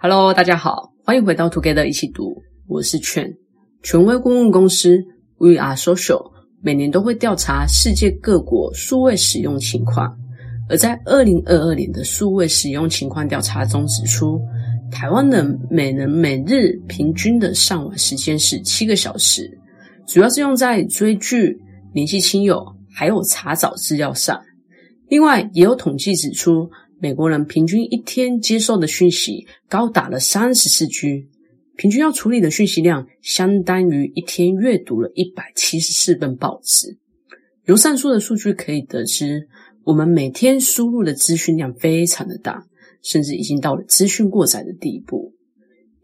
Hello，大家好，欢迎回到 Together 一起读，我是权权威顾问公司 We Are Social，每年都会调查世界各国数位使用情况，而在二零二二年的数位使用情况调查中指出，台湾人每人每日平均的上网时间是七个小时，主要是用在追剧、联系亲友，还有查找资料上。另外，也有统计指出，美国人平均一天接受的讯息高达了三十四 G，平均要处理的讯息量相当于一天阅读了一百七十四份报纸。由上述的数据可以得知，我们每天输入的资讯量非常的大，甚至已经到了资讯过载的地步。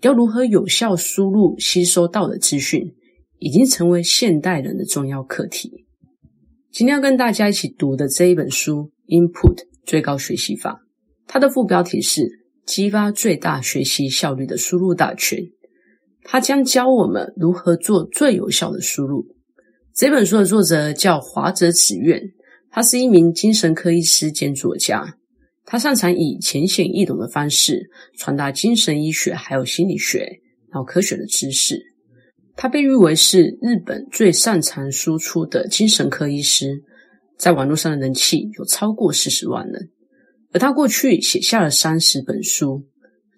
要如何有效输入吸收到的资讯，已经成为现代人的重要课题。今天要跟大家一起读的这一本书《Input 最高学习法》。它的副标题是“激发最大学习效率的输入大全”，它将教我们如何做最有效的输入。这本书的作者叫华泽紫苑，他是一名精神科医师兼作家，他擅长以浅显易懂的方式传达精神医学还有心理学、脑科学的知识。他被誉为是日本最擅长输出的精神科医师，在网络上的人气有超过四十万人。而他过去写下了三十本书，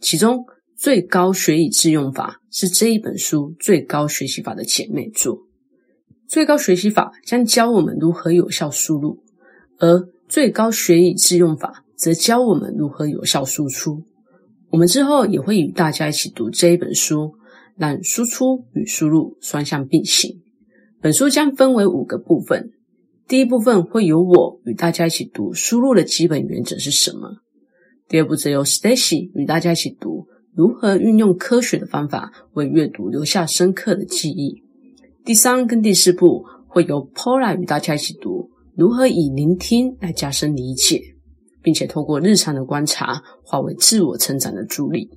其中《最高学以致用法》是这一本书最高学习法的姐妹作。最高学习法将教我们如何有效输入，而最高学以致用法则教我们如何有效输出。我们之后也会与大家一起读这一本书，让输出与输入双向并行。本书将分为五个部分。第一部分会由我与大家一起读输入的基本原则是什么。第二部则由 Stacy 与大家一起读如何运用科学的方法为阅读留下深刻的记忆。第三跟第四部会由 Paula 与大家一起读如何以聆听来加深理解，并且透过日常的观察化为自我成长的助力。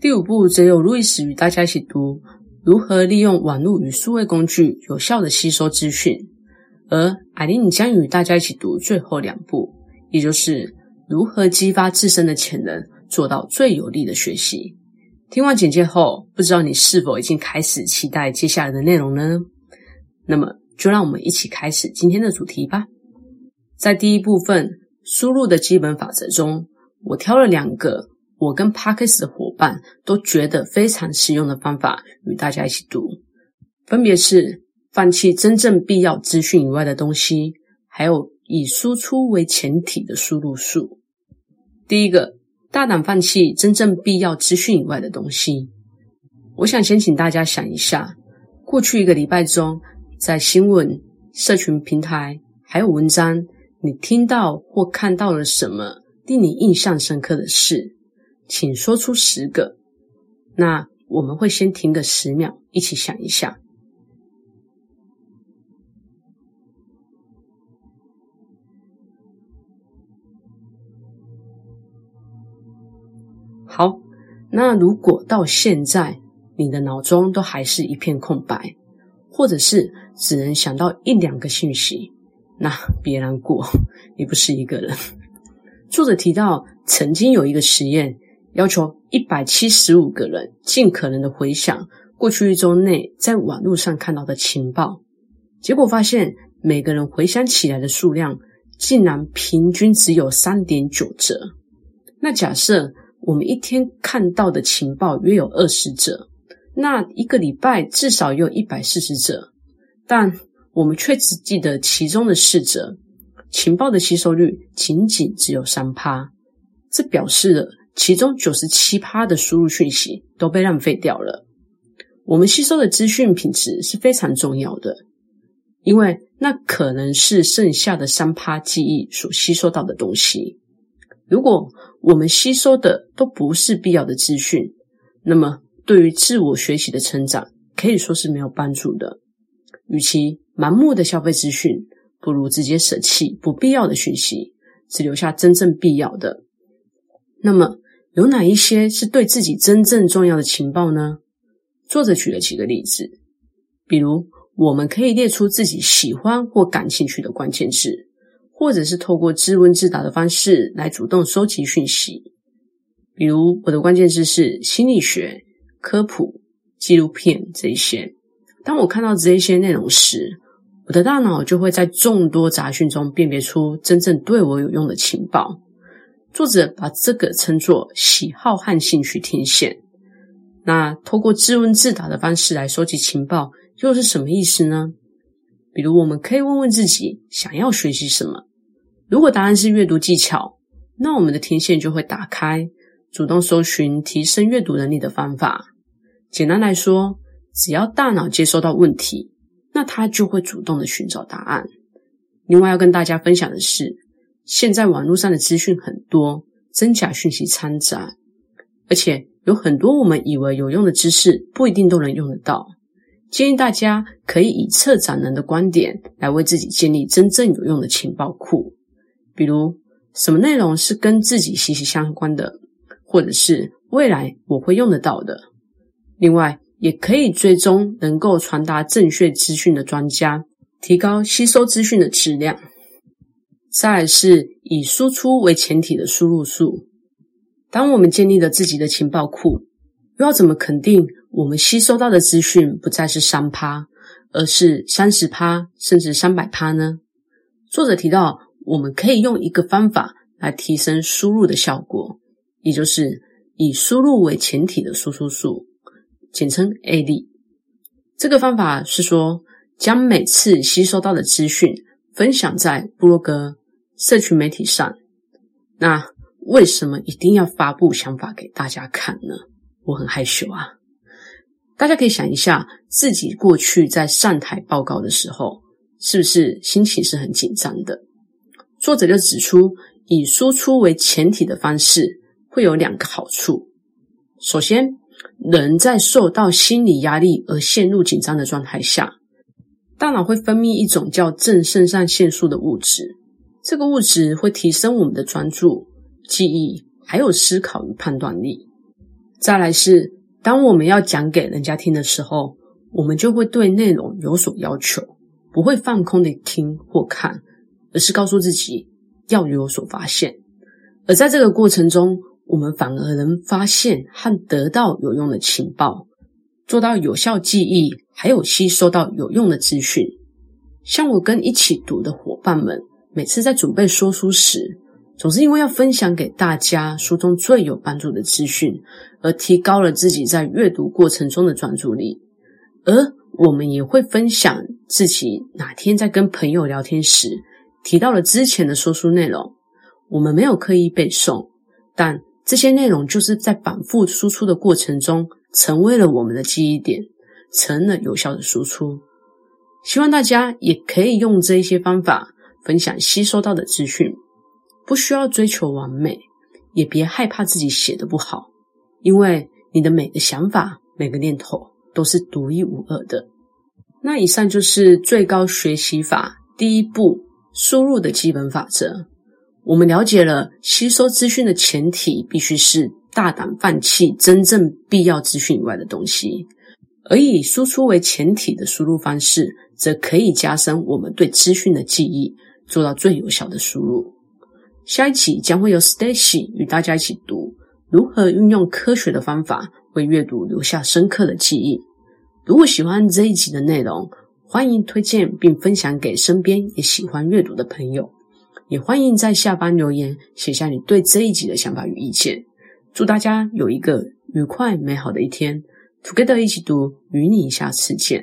第五步则由 Louis 与大家一起读如何利用网络与数位工具有效地吸收资讯。而艾琳将与大家一起读最后两部，也就是如何激发自身的潜能，做到最有力的学习。听完简介后，不知道你是否已经开始期待接下来的内容呢？那么，就让我们一起开始今天的主题吧。在第一部分输入的基本法则中，我挑了两个我跟 Parkes 的伙伴都觉得非常实用的方法与大家一起读，分别是。放弃真正必要资讯以外的东西，还有以输出为前提的输入术。第一个，大胆放弃真正必要资讯以外的东西。我想先请大家想一下，过去一个礼拜中，在新闻、社群平台还有文章，你听到或看到了什么令你印象深刻的事？请说出十个。那我们会先停个十秒，一起想一下。好，那如果到现在你的脑中都还是一片空白，或者是只能想到一两个信息，那别难过，你不是一个人。作者提到，曾经有一个实验，要求一百七十五个人尽可能的回想过去一周内在网络上看到的情报，结果发现每个人回想起来的数量竟然平均只有三点九折。那假设。我们一天看到的情报约有二十则，那一个礼拜至少有一百四十则，但我们却只记得其中的四则，情报的吸收率仅仅只有三趴，这表示了其中九十七趴的输入讯息都被浪费掉了。我们吸收的资讯品质是非常重要的，因为那可能是剩下的三趴记忆所吸收到的东西。如果我们吸收的都不是必要的资讯，那么对于自我学习的成长可以说是没有帮助的。与其盲目的消费资讯，不如直接舍弃不必要的讯息，只留下真正必要的。那么有哪一些是对自己真正重要的情报呢？作者举了几个例子，比如我们可以列出自己喜欢或感兴趣的关键字。或者是透过自问自答的方式来主动收集讯息，比如我的关键字是心理学、科普、纪录片这一些。当我看到这一些内容时，我的大脑就会在众多杂讯中辨别出真正对我有用的情报。作者把这个称作喜好和兴趣天线。那透过自问自答的方式来收集情报，又是什么意思呢？比如，我们可以问问自己，想要学习什么？如果答案是阅读技巧，那我们的天线就会打开，主动搜寻提升阅读能力的方法。简单来说，只要大脑接收到问题，那它就会主动的寻找答案。另外，要跟大家分享的是，现在网络上的资讯很多，真假讯息掺杂，而且有很多我们以为有用的知识，不一定都能用得到。建议大家可以以策展人的观点来为自己建立真正有用的情报库。比如，什么内容是跟自己息息相关的，或者是未来我会用得到的。另外，也可以追踪能够传达正确资讯的专家，提高吸收资讯的质量。再来是以输出为前提的输入术。当我们建立了自己的情报库，又要怎么肯定我们吸收到的资讯不再是三趴，而是三十趴，甚至三百趴呢？作者提到，我们可以用一个方法来提升输入的效果，也就是以输入为前提的输出数，简称 AD。这个方法是说，将每次吸收到的资讯分享在部落格、社群媒体上。那为什么一定要发布想法给大家看呢？我很害羞啊。大家可以想一下，自己过去在上台报告的时候，是不是心情是很紧张的？作者就指出，以输出为前提的方式会有两个好处。首先，人在受到心理压力而陷入紧张的状态下，大脑会分泌一种叫正肾上腺素的物质。这个物质会提升我们的专注、记忆，还有思考与判断力。再来是，当我们要讲给人家听的时候，我们就会对内容有所要求，不会放空的听或看。而是告诉自己要有所发现，而在这个过程中，我们反而能发现和得到有用的情报，做到有效记忆，还有吸收到有用的资讯。像我跟一起读的伙伴们，每次在准备说书时，总是因为要分享给大家书中最有帮助的资讯，而提高了自己在阅读过程中的专注力。而我们也会分享自己哪天在跟朋友聊天时，提到了之前的说书内容，我们没有刻意背诵，但这些内容就是在反复输出的过程中，成为了我们的记忆点，成了有效的输出。希望大家也可以用这一些方法分享吸收到的资讯，不需要追求完美，也别害怕自己写得不好，因为你的每个想法、每个念头都是独一无二的。那以上就是最高学习法第一步。输入的基本法则，我们了解了吸收资讯的前提必须是大胆放弃真正必要资讯以外的东西，而以输出为前提的输入方式，则可以加深我们对资讯的记忆，做到最有效的输入。下一期将会由 Stacy 与大家一起读如何运用科学的方法为阅读留下深刻的记忆。如果喜欢这一集的内容，欢迎推荐并分享给身边也喜欢阅读的朋友，也欢迎在下方留言写下你对这一集的想法与意见。祝大家有一个愉快美好的一天，Together 一起读，与你下次见。